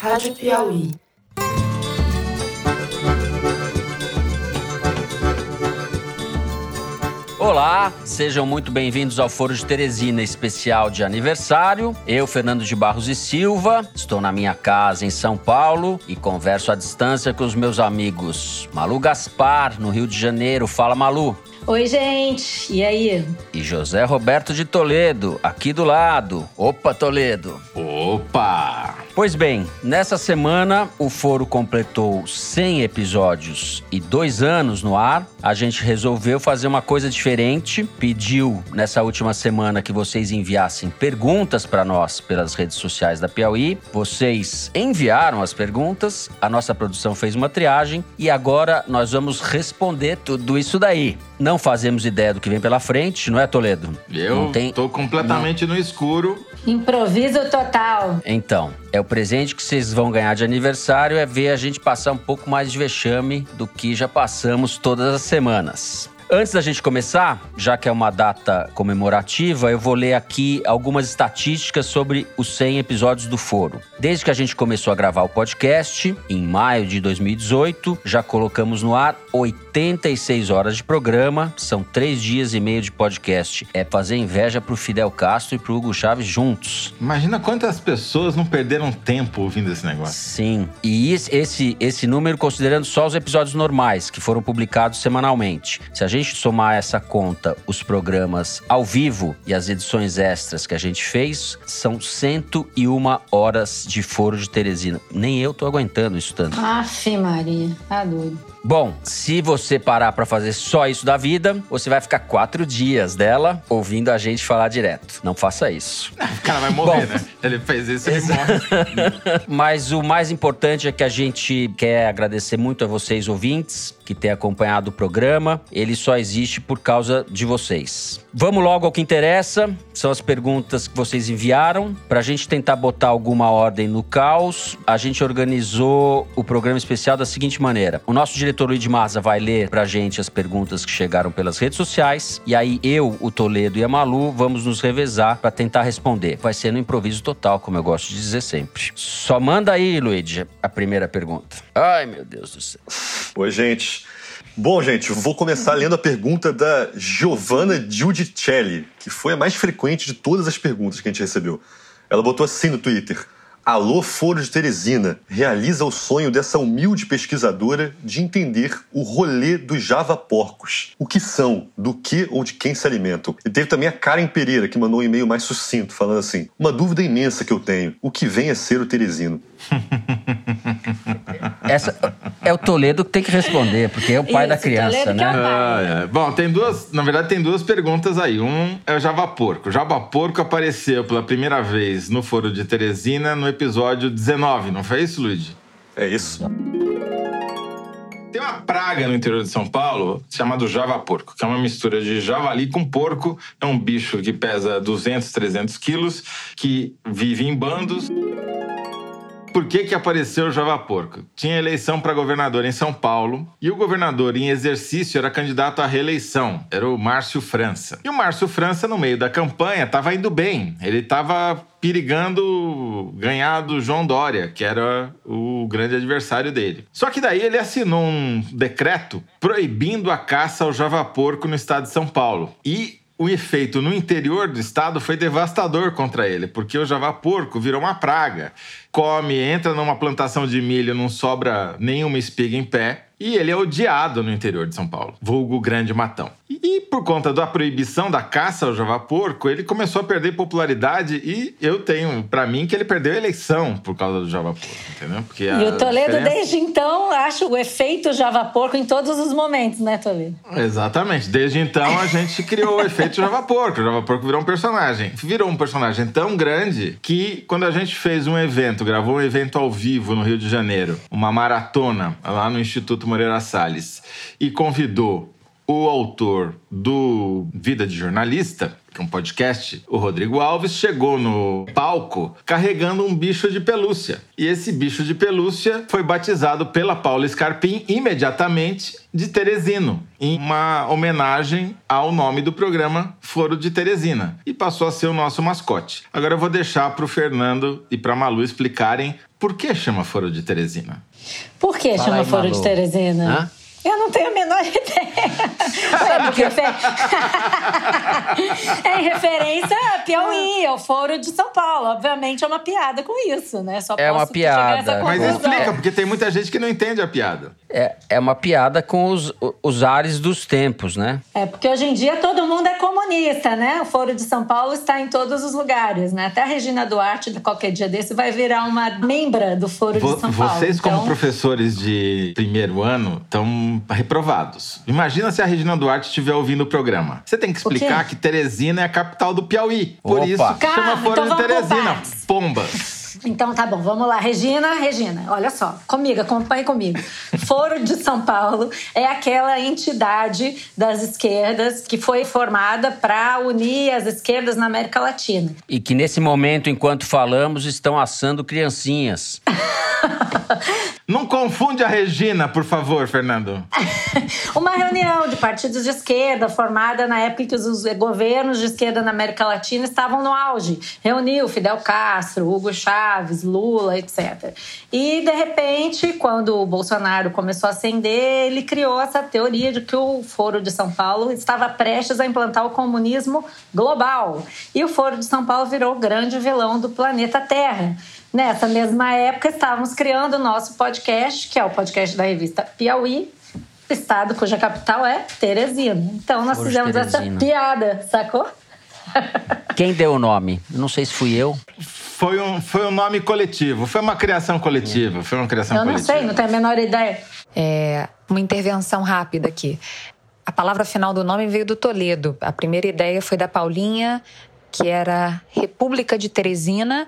Rádio Piauí. Olá, sejam muito bem-vindos ao Foro de Teresina especial de aniversário. Eu, Fernando de Barros e Silva, estou na minha casa em São Paulo e converso à distância com os meus amigos Malu Gaspar, no Rio de Janeiro. Fala, Malu. Oi, gente. E aí? E José Roberto de Toledo, aqui do lado. Opa, Toledo. Opa! Pois bem, nessa semana o Foro completou 100 episódios e dois anos no ar. A gente resolveu fazer uma coisa diferente. Pediu nessa última semana que vocês enviassem perguntas para nós pelas redes sociais da Piauí. Vocês enviaram as perguntas, a nossa produção fez uma triagem e agora nós vamos responder tudo isso daí. Não fazemos ideia do que vem pela frente, não é, Toledo? Eu não tem... tô completamente no escuro. Improviso total. Então, é o presente que vocês vão ganhar de aniversário é ver a gente passar um pouco mais de vexame do que já passamos todas as semanas. Antes da gente começar, já que é uma data comemorativa, eu vou ler aqui algumas estatísticas sobre os 100 episódios do Foro. Desde que a gente começou a gravar o podcast, em maio de 2018, já colocamos no ar 86 horas de programa, são três dias e meio de podcast. É fazer inveja pro Fidel Castro e pro Hugo Chaves juntos. Imagina quantas pessoas não perderam tempo ouvindo esse negócio. Sim, e esse, esse número considerando só os episódios normais, que foram publicados semanalmente. Se a gente somar essa conta, os programas ao vivo e as edições extras que a gente fez, são 101 horas de foro de Teresina. Nem eu tô aguentando isso tanto. Aff, Maria, tá doido. Bom, se você parar para fazer só isso da vida, você vai ficar quatro dias dela ouvindo a gente falar direto. Não faça isso. O cara vai morrer, Bom, né? Ele fez isso ele morre. Mas o mais importante é que a gente quer agradecer muito a vocês, ouvintes, que têm acompanhado o programa. Ele só existe por causa de vocês. Vamos logo ao que interessa. São as perguntas que vocês enviaram. Para a gente tentar botar alguma ordem no caos, a gente organizou o programa especial da seguinte maneira: o nosso diretor Luiz Maza vai ler pra gente as perguntas que chegaram pelas redes sociais. E aí eu, o Toledo e a Malu vamos nos revezar para tentar responder. Vai ser no improviso total, como eu gosto de dizer sempre. Só manda aí, Luigi, a primeira pergunta. Ai, meu Deus do céu. Oi, gente. Bom, gente, vou começar lendo a pergunta da Giovanna Giudicelli, que foi a mais frequente de todas as perguntas que a gente recebeu. Ela botou assim no Twitter. Alô Foro de Teresina realiza o sonho dessa humilde pesquisadora de entender o rolê dos Java porcos. O que são, do que ou de quem se alimentam. E teve também a Karen Pereira, que mandou um e-mail mais sucinto, falando assim: Uma dúvida imensa que eu tenho: o que vem a ser o Teresino? Essa é o Toledo que tem que responder, porque é o pai Isso, da criança, né? É ah, é. Bom, tem duas, na verdade tem duas perguntas aí. Um é o Java Porco. O Java Porco apareceu pela primeira vez no Foro de Teresina no episódio 19, não foi isso, Luigi? É isso. Tem uma praga no interior de São Paulo chamada Java Porco, que é uma mistura de javali com porco. É um bicho que pesa 200, 300 quilos, que vive em bandos por que, que apareceu o Java Porco? Tinha eleição para governador em São Paulo e o governador em exercício era candidato à reeleição, era o Márcio França. E o Márcio França, no meio da campanha, estava indo bem, ele estava perigando ganhar do João Dória, que era o grande adversário dele. Só que daí ele assinou um decreto proibindo a caça ao Java Porco no estado de São Paulo. E o efeito no interior do estado foi devastador contra ele, porque o java porco virou uma praga. Come, entra numa plantação de milho, não sobra nenhuma espiga em pé. E ele é odiado no interior de São Paulo, vulgo Grande Matão. E por conta da proibição da caça ao java-porco, ele começou a perder popularidade e eu tenho para mim que ele perdeu a eleição por causa do java-porco, entendeu? Porque e o Toledo diferença... desde então acha o efeito java-porco em todos os momentos, né, Toledo? Exatamente. Desde então a gente criou o efeito java-porco. O java-porco virou um personagem. Virou um personagem tão grande que quando a gente fez um evento, gravou um evento ao vivo no Rio de Janeiro, uma maratona lá no Instituto Moreira Salles, e convidou o autor do Vida de Jornalista, que é um podcast, o Rodrigo Alves, chegou no palco carregando um bicho de pelúcia. E esse bicho de pelúcia foi batizado pela Paula Scarpim imediatamente de Teresino, em uma homenagem ao nome do programa Foro de Teresina. E passou a ser o nosso mascote. Agora eu vou deixar para o Fernando e para Malu explicarem por que chama Foro de Teresina. Por que Fala chama aí, Foro Malu. de Teresina? Hã? Eu não tenho a menor ideia. É, porque é em referência a Piauí, ao Foro de São Paulo. Obviamente é uma piada com isso, né? Só É uma piada. Mas explica, porque tem muita gente que não entende a piada. É, é uma piada com os, os ares dos tempos, né? É, porque hoje em dia todo mundo é comunista, né? O Foro de São Paulo está em todos os lugares, né? Até a Regina Duarte, qualquer dia desse, vai virar uma membra do Foro Vo- de São Paulo. Vocês, como Então, professores de primeiro ano, estão reprovados. Imagina se a Regina Duarte estiver ouvindo o programa. Você tem que explicar que Teresina é a capital do Piauí. Por Opa. isso que Calma, chama Foro então de Teresina. Pombas. Então tá bom, vamos lá. Regina, Regina, olha só, comigo, acompanhe comigo. Foro de São Paulo é aquela entidade das esquerdas que foi formada para unir as esquerdas na América Latina. E que nesse momento, enquanto falamos, estão assando criancinhas. Não confunde a Regina, por favor, Fernando. Uma reunião de partidos de esquerda formada na época em que os, os governos de esquerda na América Latina estavam no auge. Reuniu Fidel Castro, Hugo Chávez, Lula, etc. E, de repente, quando o Bolsonaro começou a ascender, ele criou essa teoria de que o Foro de São Paulo estava prestes a implantar o comunismo global. E o Foro de São Paulo virou o grande vilão do planeta Terra. Nessa mesma época, estávamos criando o nosso podcast, que é o podcast da revista Piauí, estado cuja capital é Teresina. Então nós Foro fizemos essa piada, sacou? Quem deu o nome? Não sei se fui eu. Foi um, foi um nome coletivo. Foi uma criação coletiva. Foi uma criação Eu não coletiva. sei, não tenho a menor ideia. É, uma intervenção rápida aqui. A palavra final do nome veio do Toledo. A primeira ideia foi da Paulinha, que era República de Teresina,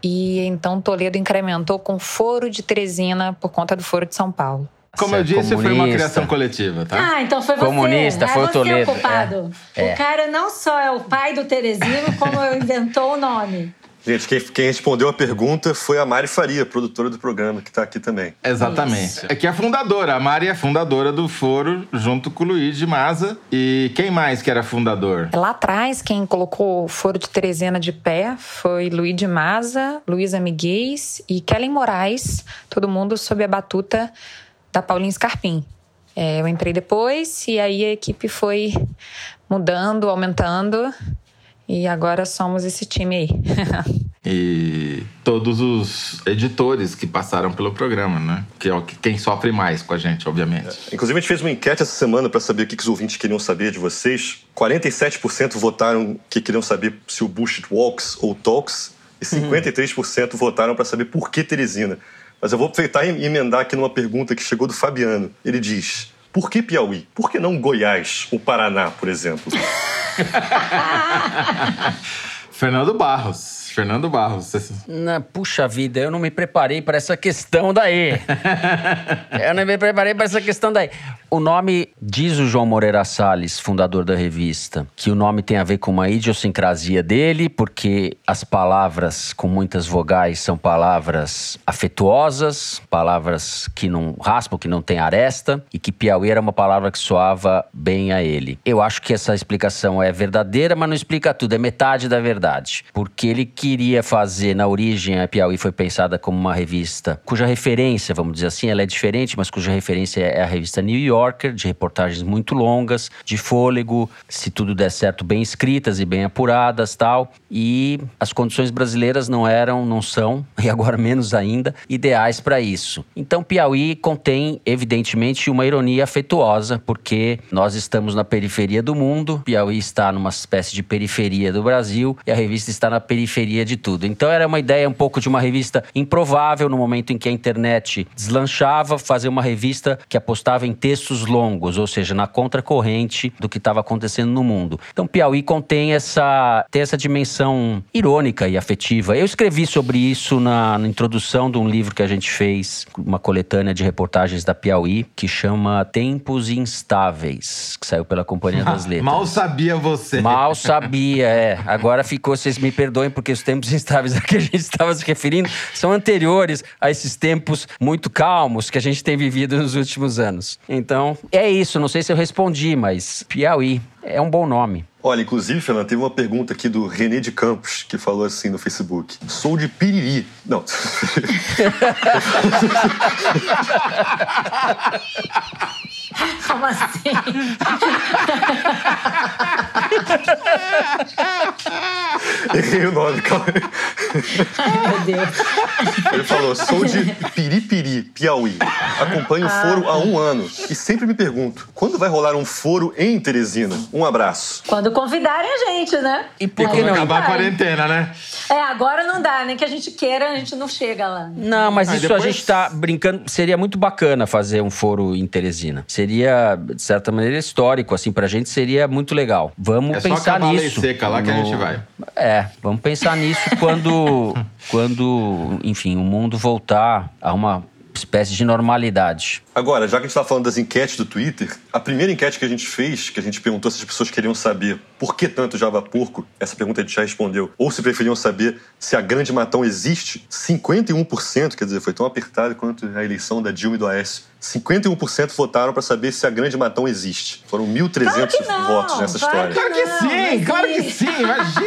e então Toledo incrementou com Foro de Teresina por conta do Foro de São Paulo. Como Você eu é disse, foi uma criação coletiva, tá? Ah, então foi você. Comunista, ah, foi o você Toledo, o culpado. é, é. O cara não só é o pai do Teresino, como inventou o nome. Gente, quem, quem respondeu a pergunta foi a Mari Faria, produtora do programa, que está aqui também. Exatamente. É que é a fundadora. A Mari é fundadora do Foro, junto com o Luiz de Maza. E quem mais que era fundador? Lá atrás, quem colocou o Foro de Teresina de pé foi Luiz de Maza, Luísa Miguel e Kellen Moraes, todo mundo sob a batuta da Paulinha Scarpim. É, eu entrei depois e aí a equipe foi mudando, aumentando e agora somos esse time aí. E todos os editores que passaram pelo programa, né? Que é o que- quem sofre mais com a gente, obviamente. Inclusive, a gente fez uma enquete essa semana para saber o que, que os ouvintes queriam saber de vocês. 47% votaram que queriam saber se o Bullshit walks ou talks, e 53% votaram para saber por que Teresina. Mas eu vou aproveitar e emendar aqui numa pergunta que chegou do Fabiano. Ele diz: por que Piauí? Por que não Goiás ou Paraná, por exemplo? Fernando Barros. Fernando Barros. Na, puxa vida, eu não me preparei para essa questão daí. eu não me preparei para essa questão daí. O nome, diz o João Moreira Salles, fundador da revista, que o nome tem a ver com uma idiosincrasia dele, porque as palavras com muitas vogais são palavras afetuosas, palavras que não raspam, que não tem aresta, e que Piauí era uma palavra que soava bem a ele. Eu acho que essa explicação é verdadeira, mas não explica tudo, é metade da verdade. Porque ele queria fazer, na origem, a Piauí foi pensada como uma revista cuja referência, vamos dizer assim, ela é diferente, mas cuja referência é a revista New Yorker, de reportagens muito longas, de fôlego, se tudo der certo, bem escritas e bem apuradas tal. E as condições brasileiras não eram, não são, e agora menos ainda, ideais para isso. Então, Piauí contém, evidentemente, uma ironia afetuosa, porque nós estamos na periferia do mundo, Piauí está numa espécie de periferia do Brasil, e a revista está na periferia de tudo. Então era uma ideia um pouco de uma revista improvável no momento em que a internet deslanchava, fazer uma revista que apostava em textos longos, ou seja, na contracorrente do que estava acontecendo no mundo. Então Piauí contém essa, tem essa dimensão irônica e afetiva. Eu escrevi sobre isso na, na introdução de um livro que a gente fez, uma coletânea de reportagens da Piauí, que chama Tempos Instáveis, que saiu pela Companhia das Letras. Mal sabia você. Mal sabia, é. Agora ficou, vocês me perdoem, porque os tempos instáveis a que a gente estava se referindo são anteriores a esses tempos muito calmos que a gente tem vivido nos últimos anos. Então, é isso. Não sei se eu respondi, mas Piauí é um bom nome. Olha, inclusive, Fernando, teve uma pergunta aqui do René de Campos, que falou assim no Facebook. Sou de Piriri. Não. Como assim? Errei o nome, calma. Meu Deus. Ele falou: sou de Piripiri, Piauí. Acompanho o foro há um ano. E sempre me pergunto: quando vai rolar um foro em Teresina? Um abraço. Quando convidarem a gente, né? E por que quando não? acabar a quarentena, né? É, agora não dá, nem que a gente queira, a gente não chega lá. Não, mas Ah, isso depois- a gente tá brincando. Seria muito bacana fazer um foro em Teresina. Seria, de certa maneira, histórico, assim, pra gente seria muito legal. Vamos É só pensar acabar a lei nisso. seca lá que a No- gente vai. É, vamos pensar nisso quando, quando, enfim, o mundo voltar a uma espécie de normalidade. Agora, já que a gente está falando das enquetes do Twitter, a primeira enquete que a gente fez, que a gente perguntou se as pessoas queriam saber por que tanto Java Porco, essa pergunta a gente já respondeu, ou se preferiam saber se a Grande Matão existe, 51%, quer dizer, foi tão apertado quanto a eleição da Dilma e do Aécio. 51% votaram para saber se a Grande Matão existe. Foram 1.300 Claro que votos nessa claro história. Claro que sim, claro que sim, imagina.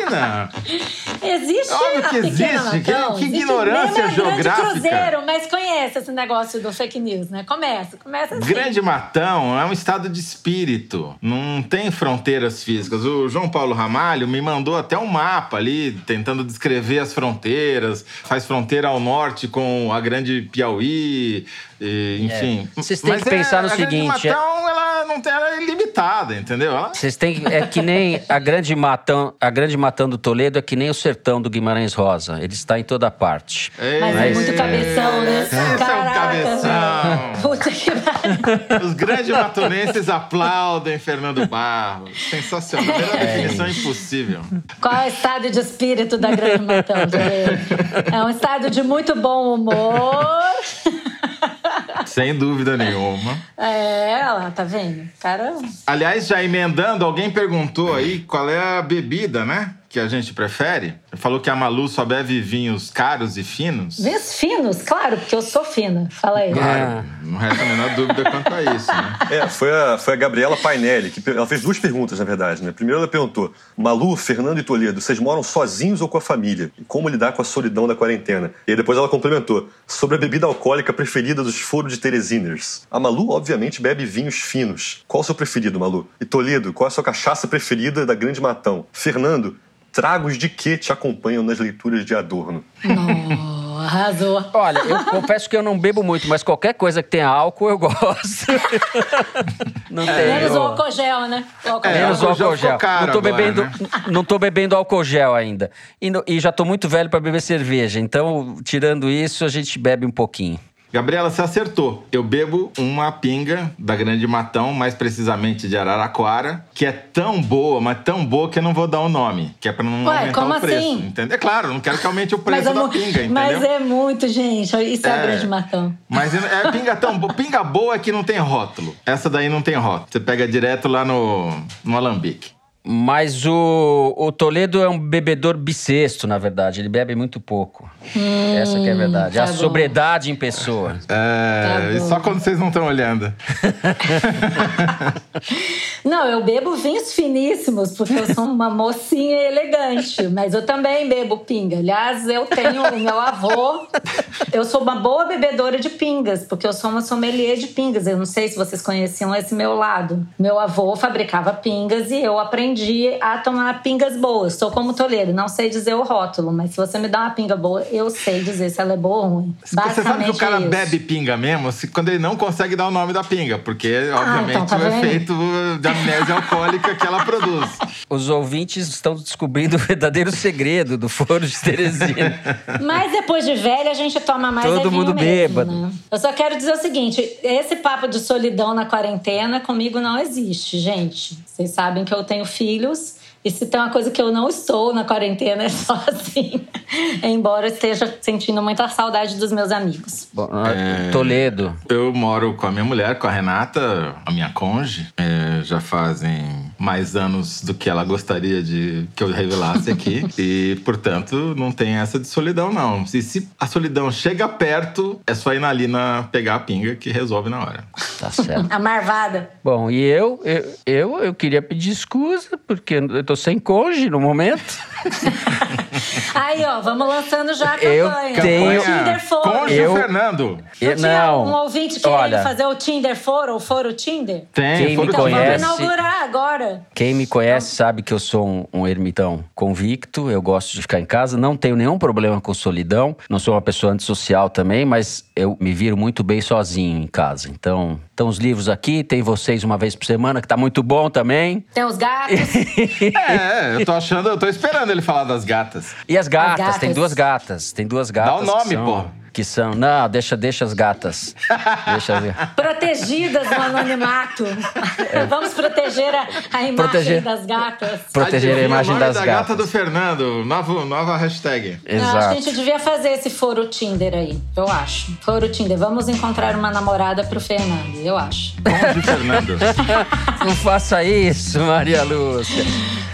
Existe Óbvio que existe, que- que ignorância geográfica. Cruzeiro, mas conhece esse negócio do fake news, né? Começa, começa assim. Grande Matão é um estado de espírito, não tem fronteiras físicas. O João Paulo Ramalho me mandou até um mapa ali, tentando descrever as fronteiras. Faz fronteira ao norte com a Grande Piauí, e, enfim. É. Vocês têm Mas que pensar no a Grande seguinte, é- Matão, ela não tem, ela é ilimitada, entendeu? Ela- Vocês têm é que nem a grande matão, a grande matão do Toledo é que nem o sertão do Guimarães Rosa. Ele está em toda parte. Mas é muito cabeção, né? Esse é um cabeção. Puta que pariu. Os grandes matonenses aplaudem Fernando Barros. Sensacional. A melhor definição é impossível. Qual é o estado de espírito da Grande Matão? É um estado de muito bom humor. Sem dúvida nenhuma. É, lá, tá vendo? Caramba. Aliás, já emendando, alguém perguntou aí qual é a bebida, né? Que a gente prefere. Falou que a Malu só bebe vinhos caros e finos. Vinhos finos, claro, porque eu sou fina. Fala aí. Claro, não resta a menor dúvida quanto a isso, né? É, foi a, foi a Gabriela Painelli, que ela fez duas perguntas, na verdade, né? Primeiro ela perguntou, Malu, Fernando e Toledo, vocês moram sozinhos ou com a família? E como lidar com a solidão da quarentena? E aí depois ela complementou, sobre a bebida alcoólica preferida dos foros de Teresiners. A Malu, obviamente, bebe vinhos finos. Qual o seu preferido, Malu? E Toledo, qual é a sua cachaça preferida da Grande Matão? Fernando, tragos de que te acompanham nas leituras de Adorno? Oh, arrasou. Olha, eu confesso que eu não bebo muito, mas qualquer coisa que tenha álcool eu gosto. não tem. Menos o álcool gel, né? O álcool É, gel. Menos o álcool gel não tô agora, bebendo, né? não tô bebendo álcool gel ainda. E, no- e já tô muito velho para beber cerveja. Então, tirando isso, a gente bebe um pouquinho. Gabriela, você acertou. Eu bebo uma pinga da Grande Matão, mais precisamente de Araraquara, que é tão boa, mas tão boa que eu não vou dar o nome, que é pra não Ué, aumentar como o preço. assim? Entendeu? É claro, não quero que aumente o preço é, da pinga, entendeu? mas é muito, gente. Isso é, a É. grande matão. Mas é pinga tão boa. Pinga boa é que não tem rótulo. Essa daí não tem rótulo. Você pega direto lá no, no alambique. Mas o, o Toledo é um bebedor bissexto, na verdade. Ele bebe muito pouco. Essa que é a verdade. tá a bom. sobriedade em pessoa. É, Tá e só quando vocês não estão olhando. Não, eu bebo vinhos finíssimos, porque eu sou uma mocinha elegante. Mas eu também bebo pinga. Aliás, eu tenho o meu avô. Eu sou uma boa bebedora de pingas, porque eu sou uma sommelier de pingas. Eu não sei se vocês conheciam esse meu lado. Meu avô fabricava pingas e eu aprendi aprendi a tomar pingas boas. Sou como Toledo, não sei dizer o rótulo, mas se você me dá uma pinga boa, eu sei dizer se ela é boa ou ruim. Você sabe que o cara isso. bebe pinga mesmo se, quando ele não consegue dar o nome da pinga, porque, obviamente, então tá o efeito de amnésia alcoólica que ela produz. Os ouvintes estão descobrindo o verdadeiro segredo do Foro de Teresina. Mas depois de velha, a gente toma mais Todo é mundo mesmo, bêbado. né? Eu só quero dizer o seguinte: esse papo de solidão na quarentena comigo não existe, gente. Vocês sabem que eu tenho filhos. E se tem uma coisa que eu não estou na quarentena é sozinha. Embora eu esteja sentindo muita saudade dos meus amigos. Bom, Toledo. Eu moro com a minha mulher, com a Renata, a minha conge. É, já fazem mais anos do que ela gostaria de que eu revelasse aqui. e, portanto, não tem essa de solidão, não. Se, se a solidão chega perto, é só ir na Lina pegar a pinga que resolve na hora. Tá certo. A marvada. Bom, e eu, eu, eu, eu queria pedir escusa, porque eu tô sem cônjuge no momento. Aí, ó, vamos lançando já a Eu campanha. tenho- O Tinder Foro. Conge Eu- Fernando. Eu- Não tinha não. um ouvinte que Olha, ia fazer o Tinder Foro, ou Foro Tinder? Tem, Quem me Então conhece- vamos inaugurar agora. Quem me conhece sabe que eu sou um, um ermitão convicto, eu gosto de ficar em casa, não tenho nenhum problema com solidão, não sou uma pessoa antissocial também, mas eu me viro muito bem sozinho em casa. Então, estão os livros aqui, tem vocês uma vez por semana, que tá muito bom também. Tem os gatos. É, eu tô achando, eu tô esperando ele falar das gatas. E as gatas, gatas. tem duas gatas, tem duas gatas. o nome, que são, pô. Que são, não, deixa, deixa as gatas. deixa as Protegidas no anonimato. Vamos proteger a, a imagem Proteger- das gatas. Proteger a imagem das da gatas. gata do Fernando, novo, nova hashtag. Eu acho que a Exato. gente devia fazer esse foro Tinder aí. Eu acho. Foro Tinder. Vamos encontrar uma namorada pro Fernando. Eu acho. Conge Fernando. Não faça isso, Maria Lúcia.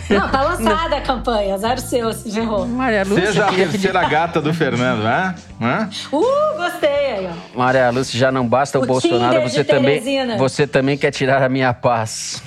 Não, tá lançada a campanha. Zero seu, se ferrou. Maria Lúcia, Seja a pedir- terceira gata do Fernando, né? Hã? Uh, gostei aí, ó. Maria Lúcia, já não basta o, O Bolsonaro, você também, você também quer tirar a minha paz.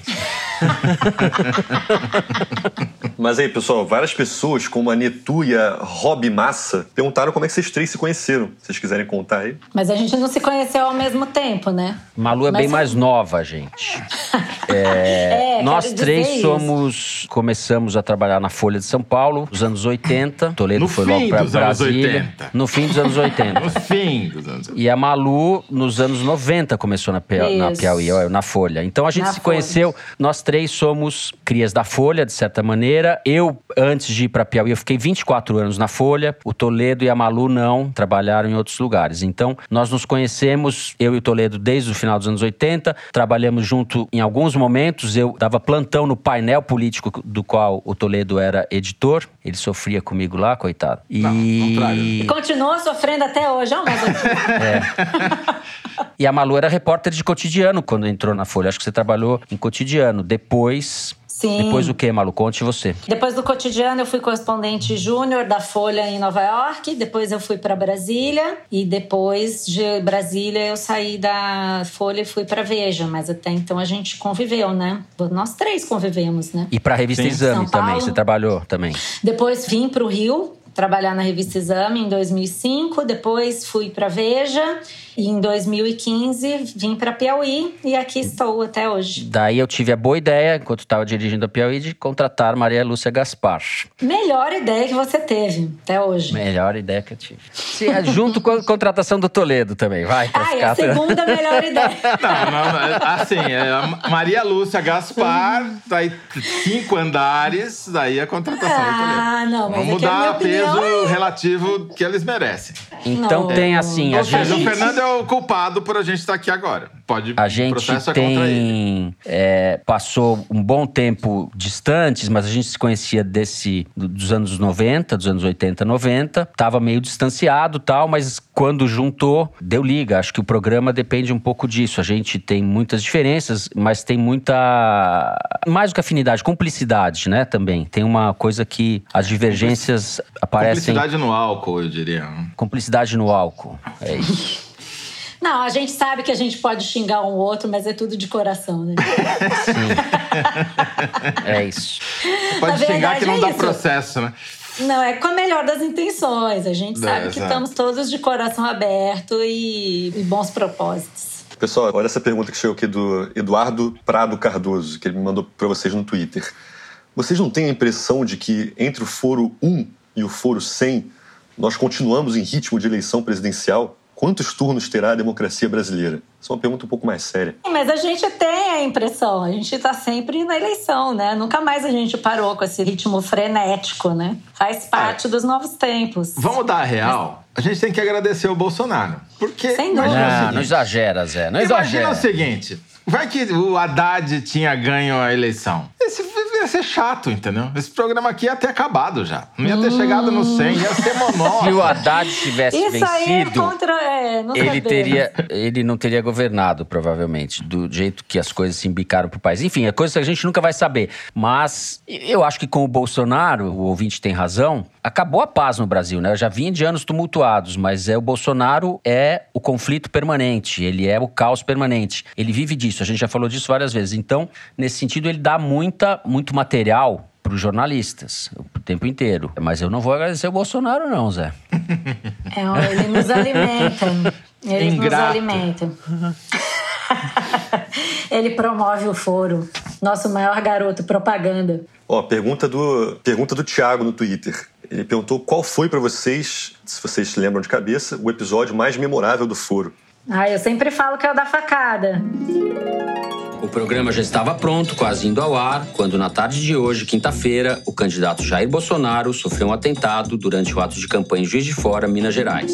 Mas aí, pessoal, várias pessoas, como a Netu e a Rob Massa, perguntaram como é que vocês três se conheceram. Se vocês quiserem contar aí. Mas a gente não se conheceu ao mesmo tempo, né? Malu é Mas- bem mais nova, gente. É, Nós quero dizer três isso. somos. Começamos a trabalhar na Folha de São Paulo nos anos 80. Toledo No foi fim logo pra dos anos Brasília. 80. No fim dos anos 80. No fim dos anos. E a Malu, nos anos 90, começou na, Pia- na. Piauí, na Folha. Então a gente Na se Folha. conheceu, nós três somos crias da Folha, de certa maneira. Eu, antes de ir para Piauí, eu fiquei 24 anos na Folha. O Toledo e a Malu não, trabalharam em outros lugares. Então nós nos conhecemos, eu e o Toledo, desde o final dos anos 80. Trabalhamos junto em alguns momentos. Eu dava plantão no painel político do qual o Toledo era editor. Ele sofria comigo lá, coitado. E... Não, contrário. E continua sofrendo até hoje. É um masoquista. E a Malu era repórter de cotidiano quando entrou na Folha. Acho que você trabalhou em cotidiano. Depois. Sim. Depois o que, Malu? Conte você. Depois do cotidiano, eu fui correspondente júnior da Folha em Nova York. Depois eu fui para Brasília. E depois de Brasília, eu saí da Folha e fui para Veja. Mas até então a gente conviveu, né? Nós três convivemos, né? E pra revista Sim. Exame São também. Paulo. Você trabalhou também. Depois vim para o Rio trabalhar na revista Exame em 2005. Depois fui para Veja. E em 2015 vim para Piauí. E aqui estou até hoje. Daí eu tive a boa ideia, enquanto estava dirigindo a Piauí, de contratar Maria Lúcia Gaspar. Melhor ideia que você teve até hoje. Melhor ideia que eu tive. Sim, é junto com a contratação do Toledo também, vai. Ah, ficar... a segunda melhor ideia. Não, não, não, assim, é Maria Lúcia Gaspar, daí cinco andares, daí a contratação do Toledo. Ah, não, mas Vamos é que a minha dar opinião peso é- relativo que eles merecem. Então Não. tem assim, a Ou seja, gente... o Fernando é o culpado por a gente estar aqui agora. Pode A gente é tem é, passou um bom tempo distantes, mas a gente se conhecia desse do- dos anos 90, dos anos 80, 90. Tava meio distanciado, tal, mas quando juntou, deu liga. Acho que o programa depende um pouco disso. A gente tem muitas diferenças, mas tem muita mais do que afinidade, cumplicidade, né, também. Tem uma coisa que as divergências aparecem Cumplicidade no álcool, eu diria. cumplicidade no álcool. É isso. Não, a gente sabe que a gente pode xingar um outro, mas é tudo de coração, né? É isso. Pode Na xingar que não é dá isso. processo, né? Não, é com a melhor das intenções. A gente É, sabe que estamos todos de coração aberto e, e bons propósitos. Pessoal, olha essa pergunta que chegou aqui do Eduardo Prado Cardoso, que ele me mandou pra vocês no Twitter. Vocês não têm a impressão de que entre o foro 1 e o foro 100 nós continuamos em ritmo de eleição presidencial? Quantos turnos terá a democracia brasileira? Essa é uma pergunta um pouco mais séria. Mas a gente tem a impressão, a gente está sempre na eleição, né? Nunca mais a gente parou com esse ritmo frenético, né? Faz parte é. dos novos tempos. Vamos dar a real? A gente tem que agradecer o Bolsonaro. Porque. Sem dúvida. Não, não exagera, Zé. Não Imagina exagera. o seguinte: vai que o Haddad tinha ganho a eleição. Esse ia ser chato, entendeu? Esse programa aqui ia ter acabado já. Não ia ter hum. chegado no 100, ia ser monótono. Se o Haddad tivesse Isso vencido, aí é contra, é, ele, teria, ele não teria governado, provavelmente, do jeito que as coisas se embicaram pro país. Enfim, é coisa que a gente nunca vai saber. Mas eu acho que com o Bolsonaro, o ouvinte tem razão, acabou a paz no Brasil, né? Eu já vinha de anos tumultuados, mas é o Bolsonaro é o conflito permanente, ele é o caos permanente. Ele vive disso, a gente já falou disso várias vezes. Então, nesse sentido, ele dá muita, muito material para os jornalistas o tempo inteiro. Mas eu não vou agradecer o Bolsonaro, não, Zé. É, ele nos alimenta. Ele Ingrato. nos alimenta. ele promove o foro. Nosso maior garoto propaganda. Ó, pergunta do, pergunta do Thiago no Twitter. Ele perguntou qual foi para vocês, se vocês se lembram de cabeça, o episódio mais memorável do foro. Ah, eu sempre falo que é o da facada. O programa já estava pronto, quase indo ao ar, quando na tarde de hoje, quinta-feira, o candidato Jair Bolsonaro sofreu um atentado durante o ato de campanha em Juiz de Fora, Minas Gerais.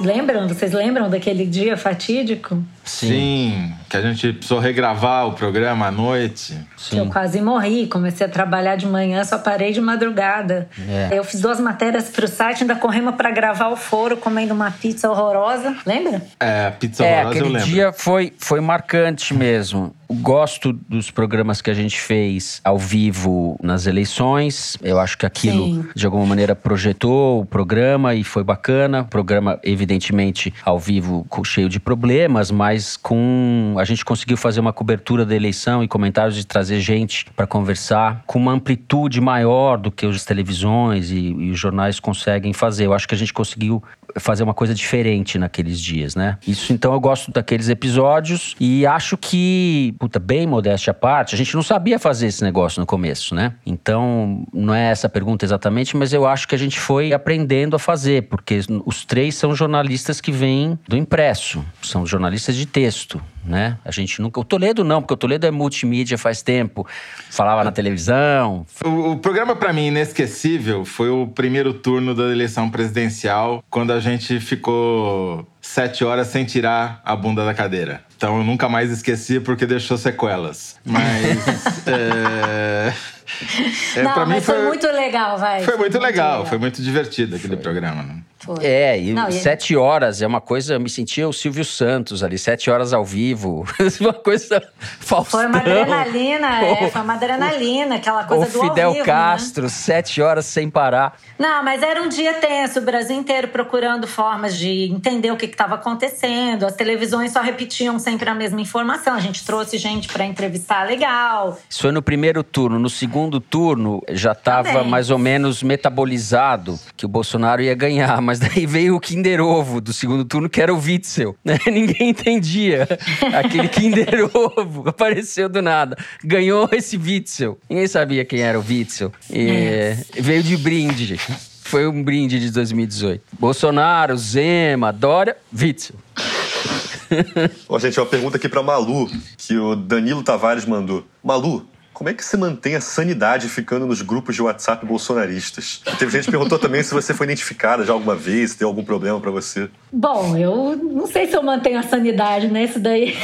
Lembram? Vocês lembram daquele dia fatídico? Sim. Sim. que a gente precisou regravar o programa à noite. Sim. Eu quase morri, comecei a trabalhar de manhã, só parei de madrugada. É. Eu fiz duas matérias pro site, ainda corremos para gravar o foro, comendo uma pizza horrorosa. Lembra? É, pizza é, horrorosa eu lembro. Aquele dia foi, foi marcante mesmo. Gosto dos programas que a gente fez ao vivo nas eleições. Eu acho que aquilo, Sim. de alguma maneira, projetou o programa e foi bacana. O programa, evidentemente, ao vivo, cheio de problemas, mas mas com a gente conseguiu fazer uma cobertura da eleição e comentários de trazer gente para conversar com uma amplitude maior do que as televisões e, e, os jornais conseguem fazer. Eu acho que a gente conseguiu fazer uma coisa diferente naqueles dias, né? Isso então eu gosto daqueles episódios e acho que, puta, bem modéstia à parte, a gente não sabia fazer esse negócio no começo, né? Então, não é essa a pergunta exatamente, mas eu acho que a gente foi aprendendo a fazer, porque os três são jornalistas que vêm do impresso, são jornalistas de texto, né? A gente nunca. O Toledo não, porque o Toledo é multimídia faz tempo, falava na televisão. O, o programa, para mim, inesquecível foi o primeiro turno da eleição presidencial, quando a gente ficou sete horas sem tirar a bunda da cadeira. Então eu nunca mais esqueci porque deixou sequelas. Mas. é... É, não, mas mim foi, foi, muito legal, vai. Foi, foi muito, legal, legal, foi muito divertido aquele foi. programa. Né? Foi. É, e Não, sete e... horas é uma coisa. Eu me sentia o Silvio Santos ali, sete horas ao vivo. uma coisa Faustão. Foi uma adrenalina, é, foi uma adrenalina, aquela coisa do Fidel vivo, Castro, né? sete horas sem parar. Não, mas era um dia tenso, o Brasil inteiro procurando formas de entender o que estava acontecendo. As televisões só repetiam sempre a mesma informação. A gente trouxe gente para entrevistar legal. Isso foi no primeiro turno. No segundo turno já estava mais ou menos metabolizado que o Bolsonaro ia ganhar, mas mas daí veio o Kinder Ovo do segundo turno, que era o Witzel. Né? Ninguém entendia. Aquele Kinder Ovo apareceu do nada. Ganhou esse Witzel. Ninguém sabia quem era o Witzel. E é. veio de brinde. Foi um brinde de 2018. Bolsonaro, Zema, Dória, Witzel. Ó, gente, uma pergunta aqui para Malu, que o Danilo Tavares mandou. Malu, como é que se mantém a sanidade ficando nos grupos de WhatsApp bolsonaristas? Teve gente que perguntou também se você foi identificada já alguma vez, se tem algum problema para você. Bom, eu não sei se eu mantenho a sanidade, né? Isso daí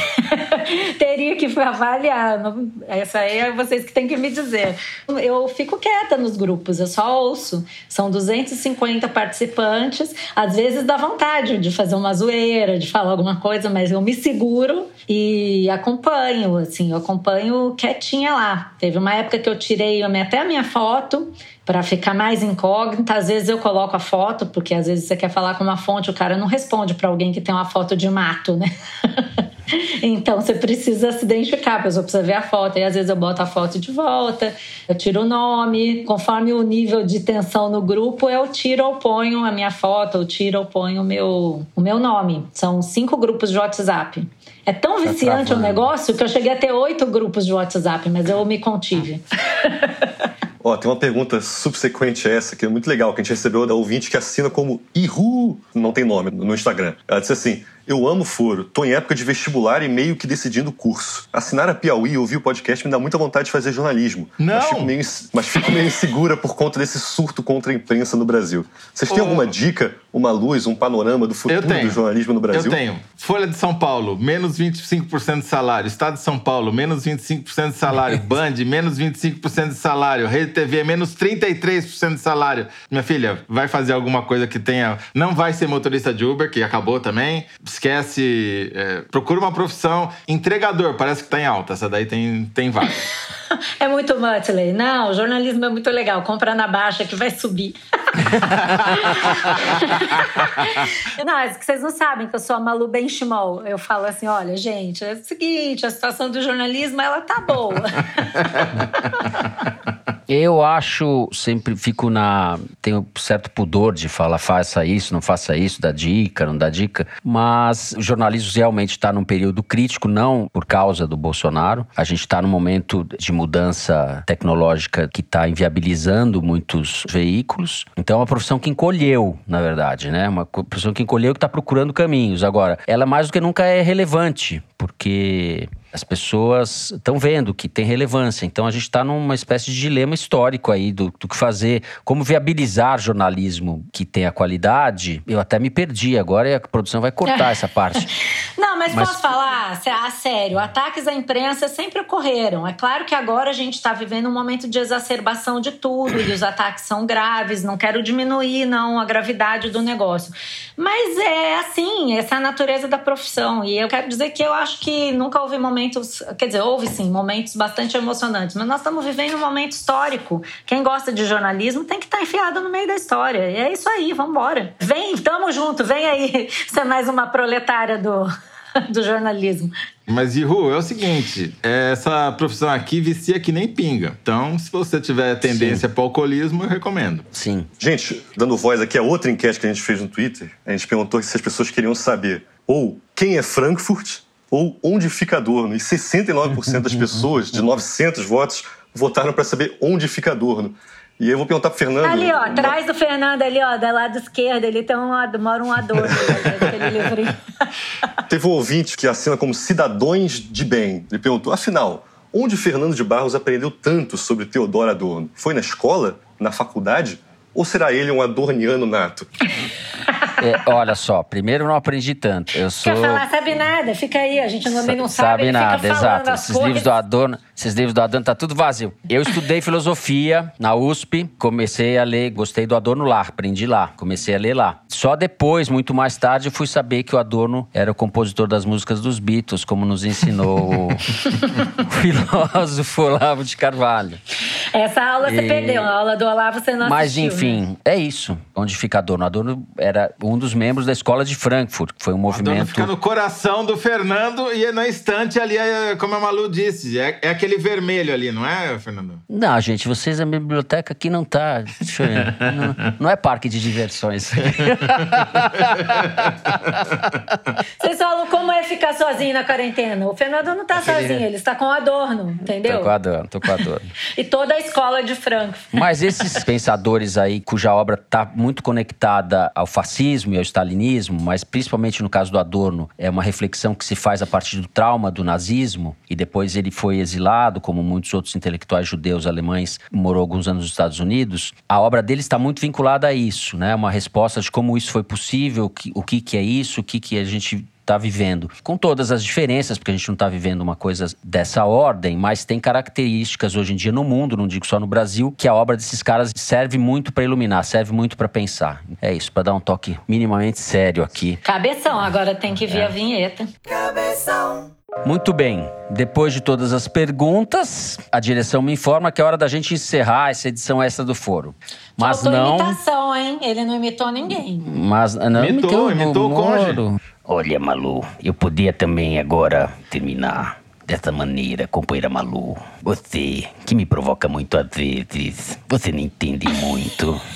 teria que avaliar. Essa aí é vocês que têm que me dizer. Eu fico quieta nos grupos, eu só ouço. São 250 participantes. Às vezes dá vontade de fazer uma zoeira, de falar alguma coisa, mas eu me seguro e acompanho, assim, eu acompanho quietinha lá. Teve uma época que eu tirei até a minha foto para ficar mais incógnita. Às vezes eu coloco a foto, porque às vezes você quer falar com uma fonte, o cara não responde para alguém que tem uma foto de mato, né? então você precisa se identificar, a pessoa precisa ver a foto. E às vezes eu boto a foto de volta, eu tiro o nome, conforme o nível de tensão no grupo, eu tiro ou ponho a minha foto, eu tiro ou ponho o meu, o meu nome. São cinco grupos de WhatsApp. É tão tá viciante o negócio que eu cheguei a ter oito grupos de WhatsApp, mas eu me contive. Ó, tem uma pergunta subsequente a essa, que é muito legal, que a gente recebeu da ouvinte que assina como Ihu, não tem nome, no Instagram. Ela disse assim: eu amo foro. Tô em época de vestibular e meio que decidindo o curso. Assinar a Piauí e ouvir o podcast me dá muita vontade de fazer jornalismo. Não! Mas fico meio, mas fico meio insegura por conta desse surto contra a imprensa no Brasil. Vocês têm Ô. alguma dica, uma luz, um panorama do futuro do jornalismo no Brasil? Eu tenho. Folha de São Paulo, menos 25% de salário. Estado de São Paulo, menos 25% de salário. Band, menos 25% de salário. Rede TV, menos 33% de salário. Minha filha, vai fazer alguma coisa que tenha. Não vai ser motorista de Uber, que acabou também. Esquece. é, procura uma profissão. Entregador, parece que tá em alta. Essa daí tem, tem várias. É muito Muttley. Não, jornalismo é muito legal. Compra na baixa que vai subir. não, é que vocês não sabem que eu sou a Malu Benchimol. Eu falo assim, olha, gente, é o seguinte, a situação do jornalismo, ela tá boa. Eu acho, sempre fico na. Tenho certo pudor de falar, faça isso, não faça isso, dá dica, não dá dica. Mas o jornalismo realmente está num período crítico, não por causa do Bolsonaro. A gente está num momento de mudança tecnológica que está inviabilizando muitos veículos. Então é uma profissão que encolheu, na verdade, né? Uma profissão que encolheu que está procurando caminhos. Agora, ela mais do que nunca é relevante, porque as pessoas estão vendo que tem relevância. Então a gente está numa espécie de dilema histórico aí do, do que fazer, como viabilizar jornalismo que tenha qualidade. Eu até me perdi agora e a produção vai cortar essa parte. Não, mas, Mas- posso falar a sério, ataques à imprensa sempre ocorreram. É claro que agora a gente está vivendo um momento de exacerbação de tudo e os ataques são graves. Não quero diminuir não a gravidade do negócio, mas é assim, essa é a natureza da profissão. E eu quero dizer que eu acho que nunca houve momentos, quer dizer, houve sim momentos bastante emocionantes, mas nós estamos vivendo um momento histórico. Quem gosta de jornalismo tem que estar enfiado no meio da história. E é isso aí, vamos embora. Vem, tamo junto, vem aí. Você é mais uma proletária do do jornalismo. Mas, Ihu, é o seguinte: essa profissão aqui vicia que nem pinga. Então, se você tiver tendência para alcoolismo, eu recomendo. Sim. Gente, dando voz aqui a outra enquete que a gente fez no Twitter, a gente perguntou se as pessoas queriam saber ou quem é Frankfurt ou onde fica Adorno. E 69% das pessoas, de 900 votos, votaram para saber onde fica Adorno. E eu vou perguntar pro Fernando. Ali, ó, atrás do Fernando, ali, ó, do lado esquerdo, ele tem um, mora um adorno. aquele livrinho. Teve um ouvinte que assina como Cidadões de Bem. Ele perguntou, afinal, onde Fernando de Barros aprendeu tanto sobre Teodoro Adorno? Foi na escola? Na faculdade? Ou será ele um adorniano nato? É, olha só, primeiro não aprendi tanto. Eu sou. Quer falar, sabe nada? Fica aí, a gente também não sabe. sabe nada, exato. Esses coisas. livros do Adorno, esses livros do Adorno tá tudo vazio. Eu estudei filosofia na USP, comecei a ler, gostei do Adorno lá, aprendi lá, comecei a ler lá. Só depois, muito mais tarde, eu fui saber que o Adorno era o compositor das músicas dos Beatles, como nos ensinou o, filósofo Olavo de Carvalho. Essa aula você E- perdeu, a aula do Olavo você não Mas assistiu, né? enfim, é isso. Onde fica Adorno? Adorno era um dos membros da escola de Frankfurt, que foi um movimento. fica no coração do Fernando e na estante ali, é, como a Malu disse, é, é aquele vermelho ali, não é, Fernando? Não, gente, vocês, a biblioteca aqui não tá. Deixa eu ver. Não, não é parque de diversões. Vocês falam como é ficar sozinho na quarentena. O Fernando não tá sozinho, ele está com o Adorno, entendeu? tô com Adorno, tô com Adorno. E toda a escola de Frankfurt. Mas esses pensadores aí, cuja obra está muito conectada ao fascismo e ao stalinismo, mas principalmente no caso do Adorno, é uma reflexão que se faz a partir do trauma do nazismo, e depois ele foi exilado, como muitos outros intelectuais judeus alemães, morou alguns anos nos Estados Unidos. A obra dele está muito vinculada a isso, né? Uma resposta de como isso foi possível, que- o que, que é isso, o que, que a gente está vivendo. Com todas as diferenças, porque a gente não está vivendo uma coisa dessa ordem, mas tem características hoje em dia no mundo, não digo só no Brasil, que a obra desses caras serve muito para iluminar, serve muito para pensar. É isso, para dar um toque minimamente sério aqui. Cabeção, agora tem que vir É. a vinheta. Muito bem, depois de todas as perguntas, a direção me informa que é hora da gente encerrar essa edição extra do foro. Mas Faltou não. imitação, hein? Ele não imitou ninguém. Mas não Imitou, o imitou o cônjuge. Olha, Malu, eu podia também agora terminar dessa maneira, companheira Malu. Você, que me provoca muito às vezes, você não entende muito.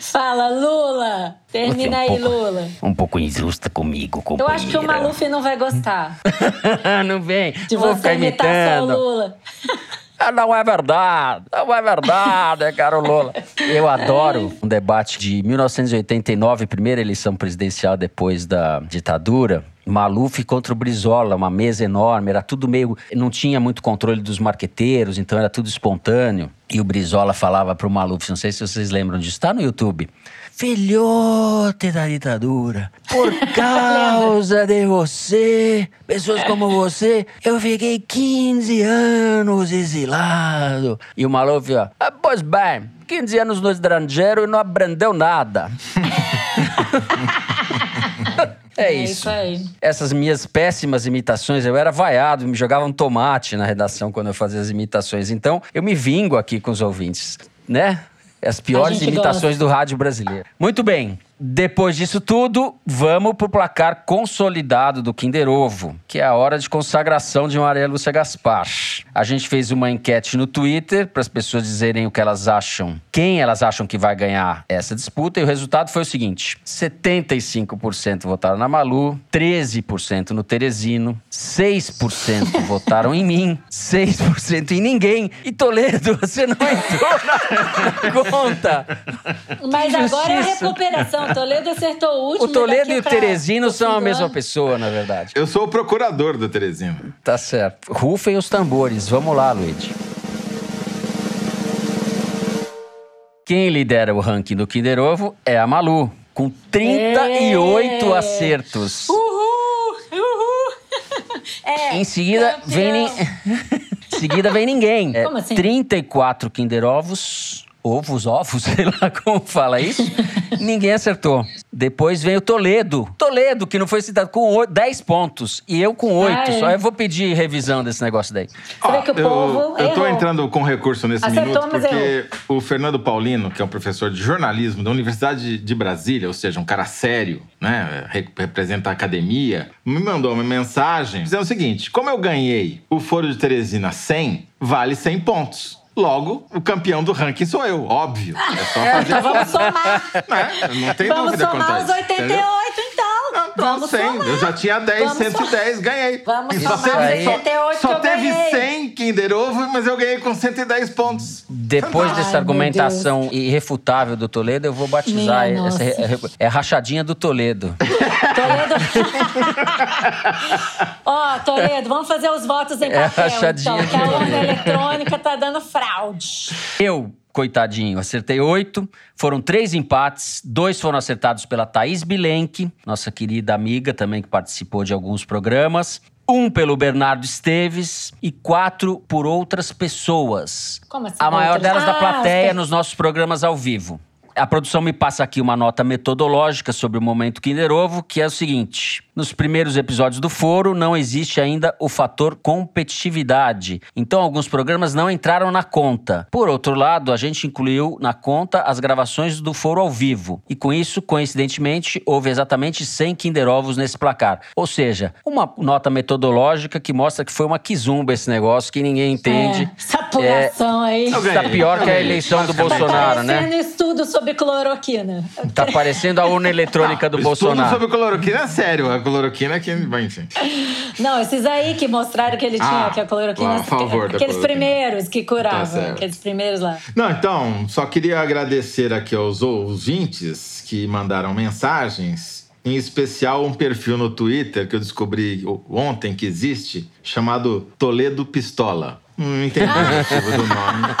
Fala, Lula! Termina aí, é um pouco- Lula. Um pouco injusta comigo, Eu companheira. acho que o Maluf não vai gostar não vem, de vou você ficar imitando. Lula. Ah, não é verdade, não é verdade, caro Lula. Eu adoro um debate de 1989, primeira eleição presidencial depois da ditadura. Maluf contra o Brizola, uma mesa enorme, era tudo meio. Não tinha muito controle dos marqueteiros, então era tudo espontâneo. E o Brizola falava pro Maluf, não sei se vocês lembram disso, tá no YouTube. Filhote da ditadura, por causa de você, pessoas como você, eu fiquei 15 anos exilado. E o Maluf, ó, ah, pois bem, 15 anos no estrangeiro e não aprendeu nada. É, É isso. isso aí. Essas minhas péssimas imitações, eu era vaiado, me jogavam tomate na redação quando eu fazia as imitações. Então, eu me vingo aqui com os ouvintes, né? As piores imitações do rádio brasileiro. Muito bem. Depois disso tudo, vamos pro placar consolidado do Kinder Ovo, que é a hora de consagração de Maria Lúcia Gaspar. A gente fez uma enquete no Twitter para as pessoas dizerem o que elas acham, quem elas acham que vai ganhar essa disputa, e o resultado foi o seguinte: 75% votaram na Malu, 13% no Teresino, 6% votaram em mim, 6% em ninguém. E Toledo, você não entrou na, conta. Mas agora é a recuperação. Toledo acertou o último. O Toledo e o pra- Teresino são a mesma ano. pessoa, na verdade. Eu sou o procurador do Teresina. Tá certo. Rufem os tambores. Vamos lá, Luigi. Quem lidera o ranking do Kinder Ovo é a Malu, com 38 É. acertos. Uhul! Uhul! É, Em seguida, vem, campeão. em seguida vem ninguém. É, Como assim? 34 Kinder Ovos. Ovos, ovos, sei lá como fala isso. ninguém acertou. Depois vem o Toledo. Toledo, que não foi citado, com oi- 10 pontos. E eu com 8. Ah, é. Só eu vou pedir revisão desse negócio daí. Vê que o eu, povo eu tô errou. entrando com recurso nesse Acertou, minuto porque o Fernando Paulino, que é um professor de jornalismo da Universidade de Brasília, ou seja, um cara sério, né, re- representa a academia, me mandou uma mensagem dizendo o seguinte: como eu ganhei o Foro de Teresina 100, vale 100 pontos. Logo, o campeão do ranking sou eu, óbvio. É só fazer Então vamos somar. Né? Não tem Vamos dúvida quanto somar a os isso, 88, entendeu? Então. Vamos 100. somar. Eu já tinha 10, Vamos 110, ganhei. Vamos só somar teve, os só, 88 só eu teve ganhei. 100 Kinder Ovo, mas eu ganhei com 110 pontos. Depois Ai, dessa argumentação irrefutável do Toledo, eu vou batizar Minha essa. nossa. É a rachadinha do Toledo. Toledo. Ó, Toledo, vamos fazer os votos em É a papel, rachadinha então, que a urna eletrônica tá dando fraude. Eu, coitadinho, acertei oito. Foram três empates. Dois foram acertados pela Thaís Bilenque, nossa querida amiga também que participou de alguns programas. Um pelo Bernardo Esteves e quatro por outras pessoas. Como assim, A maior outras? delas da Ah, plateia os- nos nossos programas ao vivo. A produção me passa aqui uma nota metodológica sobre o momento Kinder Ovo, que é o seguinte: nos primeiros episódios do Foro não existe ainda o fator competitividade. Então alguns programas não entraram na conta. Por outro lado, a gente incluiu na conta as gravações do Foro ao vivo. E com isso, coincidentemente, houve exatamente 100 Kinder Ovos nesse placar. Ou seja, uma nota metodológica que mostra que foi uma quizumba esse negócio que ninguém entende. É, essa apuração aí. Eu Está ganhei, pior que a eleição do Tá Bolsonaro, né? Sobre cloroquina. Tá parecendo a urna eletrônica do Estudo Bolsonaro. sobre cloroquina é sério. A cloroquina é que... Enfim. Não, esses aí que mostraram que ele tinha, Ah, que a cloroquina. a favor da aqueles cloroquina. primeiros que curavam. Tá aqueles primeiros lá. Não, então, só queria agradecer aqui aos ouvintes que mandaram mensagens. Em especial um perfil no Twitter que eu descobri ontem que existe, chamado Toledo Pistola. Não entendi o motivo do nome.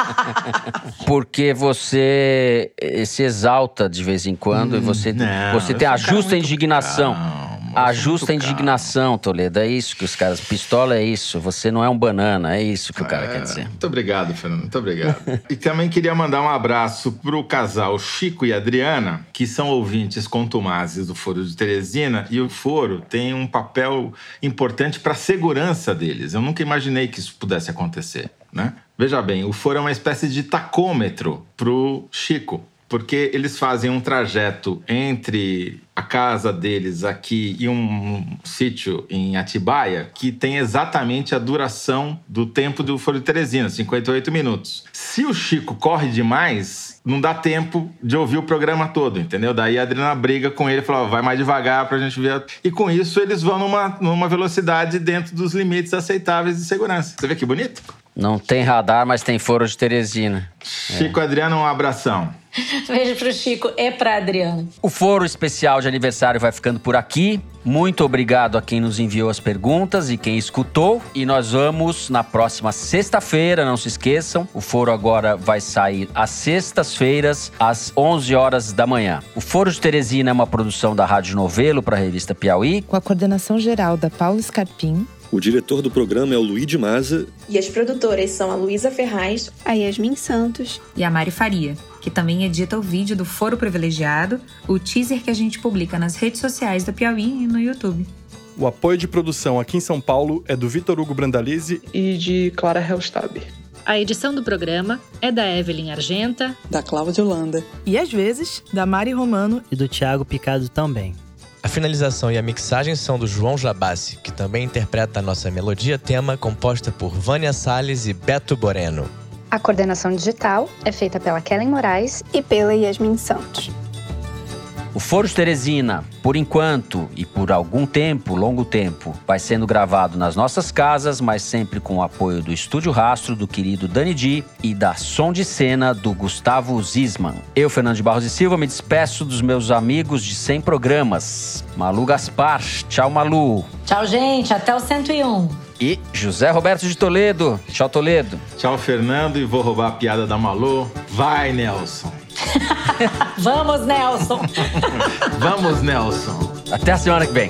Porque você eh, se exalta de vez em quando e você, Hum, não, você eu tem sou a um cara justa muito indignação. calmo, a sou justa indignação, Toledo. É isso que os caras. Pistola é isso. Você não é um banana. É isso que o cara quer dizer. Muito obrigado, Fernando. Muito obrigado. e também queria mandar um abraço pro casal Chico e Adriana, que são ouvintes contumazes do Foro de Teresina. E o Foro tem um papel importante para a segurança deles. Eu nunca imaginei que isso pudesse acontecer, né? Veja bem, o Foro é uma espécie de tacômetro pro Chico. Porque eles fazem um trajeto entre a casa deles aqui e um sítio em Atibaia que tem exatamente a duração do tempo do Foro de Teresina, 58 minutos. Se o Chico corre demais, não dá tempo de ouvir o programa todo, entendeu? Daí a Adriana briga com ele fala: "Ó, vai mais devagar pra gente ver. E com isso eles vão numa, numa velocidade dentro dos limites aceitáveis de segurança. Você vê que bonito? Não tem radar, mas tem foro de Teresina. Chico Adriano, um abração. Beijo pro Chico e pra Adriana. O foro especial de aniversário vai ficando por aqui. Muito obrigado a quem nos enviou as perguntas e quem escutou. E nós vamos na próxima sexta-feira, não se esqueçam. O foro agora vai sair às sextas-feiras, às 11 horas da manhã. O Foro de Teresina é uma produção da Rádio Novelo para a revista Piauí. Com a coordenação geral da Paula Scarpim. O diretor do programa é o Luiz de Maza. E as produtoras são a Luísa Ferraz, a Yasmin Santos e a Mari Faria, que também edita o vídeo do Foro Privilegiado, o teaser que a gente publica nas redes sociais da Piauí e no YouTube. O apoio de produção aqui em São Paulo é do Vitor Hugo Brandalize e de Clara Helstab. A edição do programa é da Evelyn Argenta, da Cláudia Holanda e às vezes da Mari Romano e do Thiago Picado também. A finalização e a mixagem são do João Jabassi, que também interpreta a nossa melodia tema composta por Vânia Salles e Beto Boreno. A coordenação digital é feita pela Kellen Moraes e pela Yasmin Santos. O Foro de Teresina, por enquanto e por algum tempo, longo tempo, vai sendo gravado nas nossas casas, mas sempre com o apoio do Estúdio Rastro, do querido Dani Di e da som de cena do Gustavo Zisman. Eu, Fernando de Barros e Silva, me despeço dos meus amigos de 100 programas. Malu Gaspar, tchau Malu. Tchau, gente, até o 101. E José Roberto de Toledo. Tchau, Toledo. Tchau, Fernando. E vou roubar a piada da Malu. Vai, Nelson. Vamos, Nelson. Vamos, Nelson. Até a semana que vem.